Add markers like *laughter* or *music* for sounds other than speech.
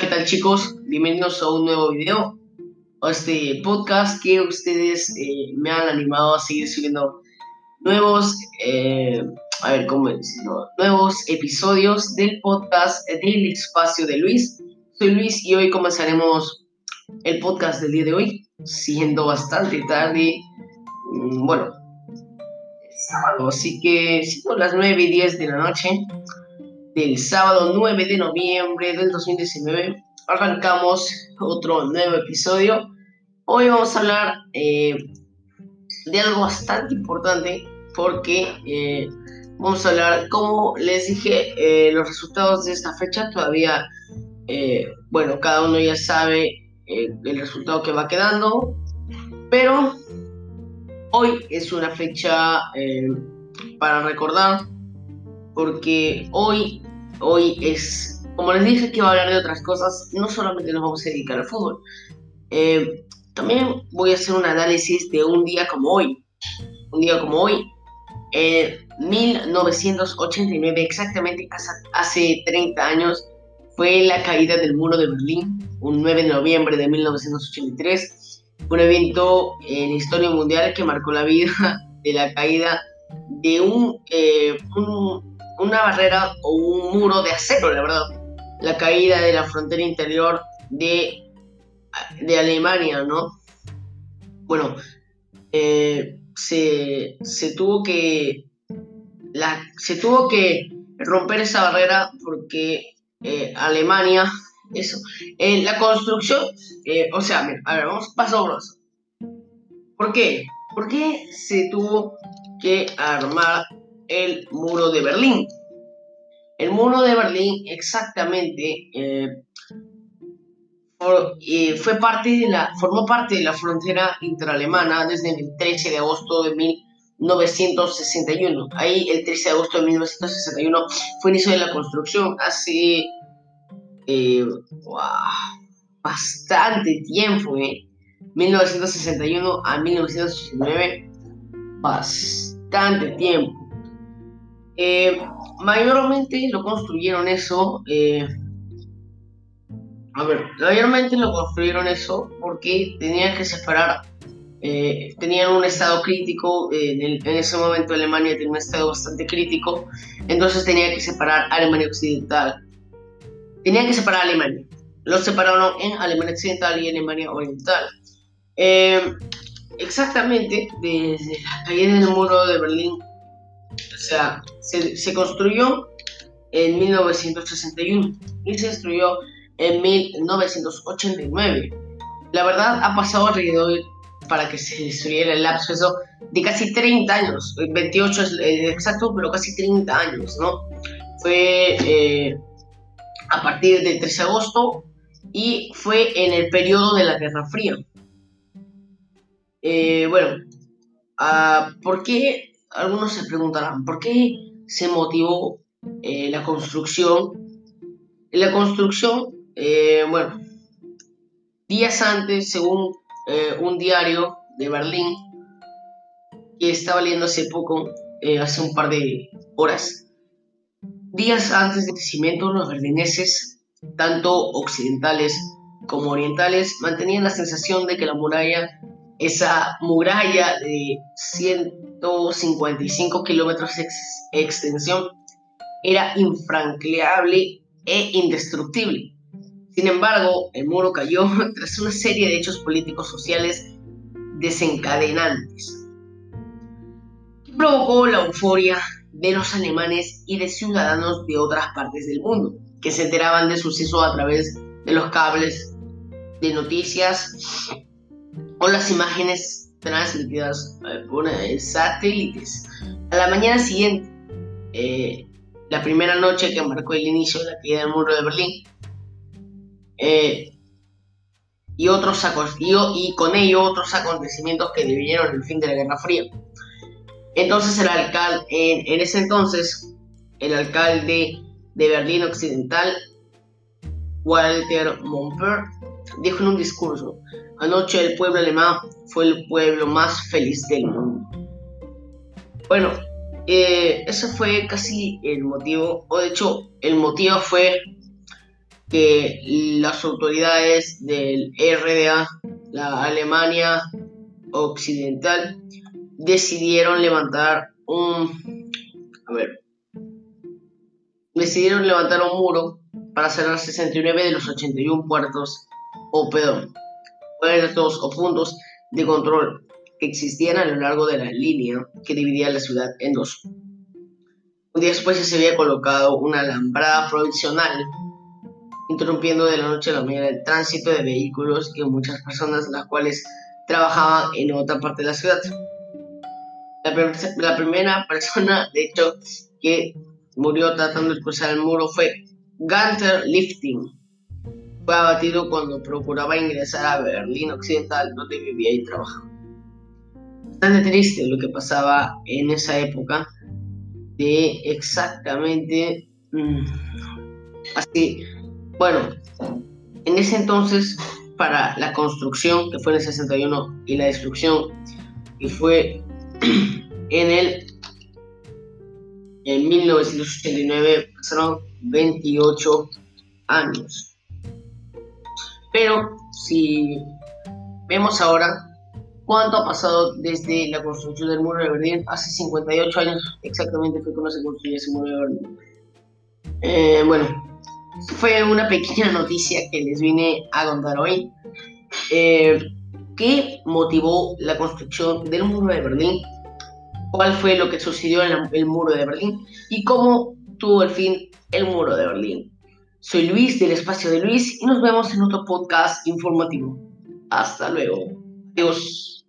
¿qué tal chicos? Bienvenidos a un nuevo video, a este podcast que ustedes eh, me han animado a seguir subiendo nuevos, eh, a ver, ¿cómo decirlo? Nuevos episodios del podcast del espacio de Luis. Soy Luis y hoy comenzaremos el podcast del día de hoy, siendo bastante tarde, mm, bueno, sábado, así que siendo las 9 y 10 de la noche del sábado 9 de noviembre del 2019 arrancamos otro nuevo episodio. Hoy vamos a hablar eh, de algo bastante importante porque eh, vamos a hablar, como les dije, eh, los resultados de esta fecha todavía, bueno, cada uno ya sabe el resultado que va quedando, pero hoy es una fecha para recordar porque hoy, hoy es, como les dije que iba a hablar de otras cosas, no solamente nos vamos a dedicar al fútbol, eh, también voy a hacer un análisis de un día como hoy, un día como hoy, en 1989, exactamente hace 30 años, fue la caída del muro de Berlín, un 9 de noviembre de 1983, un evento en la historia mundial que marcó la vida *laughs* de la caída de un, eh, un una barrera o un muro de acero, la verdad. La caída de la frontera interior de, de Alemania, ¿no? Bueno, eh, se, se, tuvo que la, se tuvo que romper esa barrera porque eh, Alemania, eso, eh, la construcción, o sea, a ver, vamos paso a paso. ¿Por qué? ¿Por qué se tuvo que armar el muro de Berlín. El muro de Berlín exactamente eh, eh, fue parte de la, formó parte de la frontera interalemana desde el 13 de agosto de 1961. Ahí el 13 de agosto de 1961 fue inicio de la construcción. Hace eh, bastante tiempo, ¿eh? 1961 a 1969, bastante tiempo. Eh, mayormente lo construyeron eso. Eh, a ver, mayormente lo construyeron eso porque tenían que separar. Eh, tenían un estado crítico. En, ese momento Alemania tenía un estado bastante crítico. Entonces tenía que separar Alemania Occidental. Tenían que separar Alemania. Los separaron en Alemania Occidental y Alemania Oriental. exactamente desde la caída del muro de Berlín o sea, se, construyó en 1961 y se destruyó en 1989. La verdad ha pasado alrededor para que se destruyera el lapso de casi 30 años, 28 es exacto, pero casi 30 años, ¿no? Fue eh, a partir del 13 de agosto y fue en el periodo de la Guerra Fría. Eh, bueno, uh, ¿por qué algunos se preguntarán, ¿por qué se motivó eh, la construcción? La construcción, eh, bueno, días antes, según eh, un diario de Berlín, que estaba leyendo hace poco, hace un par de horas, días antes del crecimiento, los berlineses, tanto occidentales como orientales, mantenían la sensación de que la muralla, esa muralla de 100 155 kilómetros de extensión, era infranqueable e indestructible. Sin embargo, el muro cayó *laughs* tras una serie de hechos políticos sociales desencadenantes, que provocó la euforia de los alemanes y de ciudadanos de otras partes del mundo, que se enteraban de suceso a través de los cables de noticias o las imágenes transmitidas por satélites. A la mañana siguiente, eh, la primera noche que marcó el inicio de la caída del muro de Berlín, eh, y, otros y, y con ello otros acontecimientos que dividieron el fin de la Guerra Fría. Entonces el alcalde, en, ese entonces, el alcalde de Berlín Occidental, Walter Momper, dijo en un discurso, anoche el pueblo alemán fue el pueblo más feliz del mundo. Bueno, eh, ese fue casi el motivo, o de hecho el motivo fue que las autoridades del RDA, la Alemania Occidental, decidieron levantar un... A ver. Decidieron levantar un muro para cerrar 69 de los 81 puertos o, perdón, puertos o puntos de control que existían a lo largo de la línea que dividía la ciudad en dos. Un día después se había colocado una alambrada provisional, interrumpiendo de la noche a la mañana el tránsito de vehículos y muchas personas, las cuales trabajaban en otra parte de la ciudad. La, primera persona, de hecho, que murió tratando de cruzar el muro fue Gunther Lifting. Fue abatido cuando procuraba ingresar a Berlín Occidental, donde vivía y trabajaba. Bastante triste lo que pasaba en esa época, de exactamente mm, así. Bueno, en ese entonces, para la construcción, que fue en el 61, y la destrucción, que fue *clears throat* en el en 1989 pasaron 28 años. Pero si vemos ahora cuánto ha pasado desde la construcción del muro de Berlín, hace 58 años exactamente fue cuando se construyó ese muro de Berlín. Eh, bueno, fue una pequeña noticia que les vine a contar hoy. Eh, ¿Qué motivó la construcción del muro de Berlín? ¿Cuál fue lo que sucedió en el muro de Berlín? ¿Y cómo tuvo el fin el muro de Berlín? Soy Luis del espacio de Luis y nos vemos en otro podcast informativo. Hasta luego. Adiós.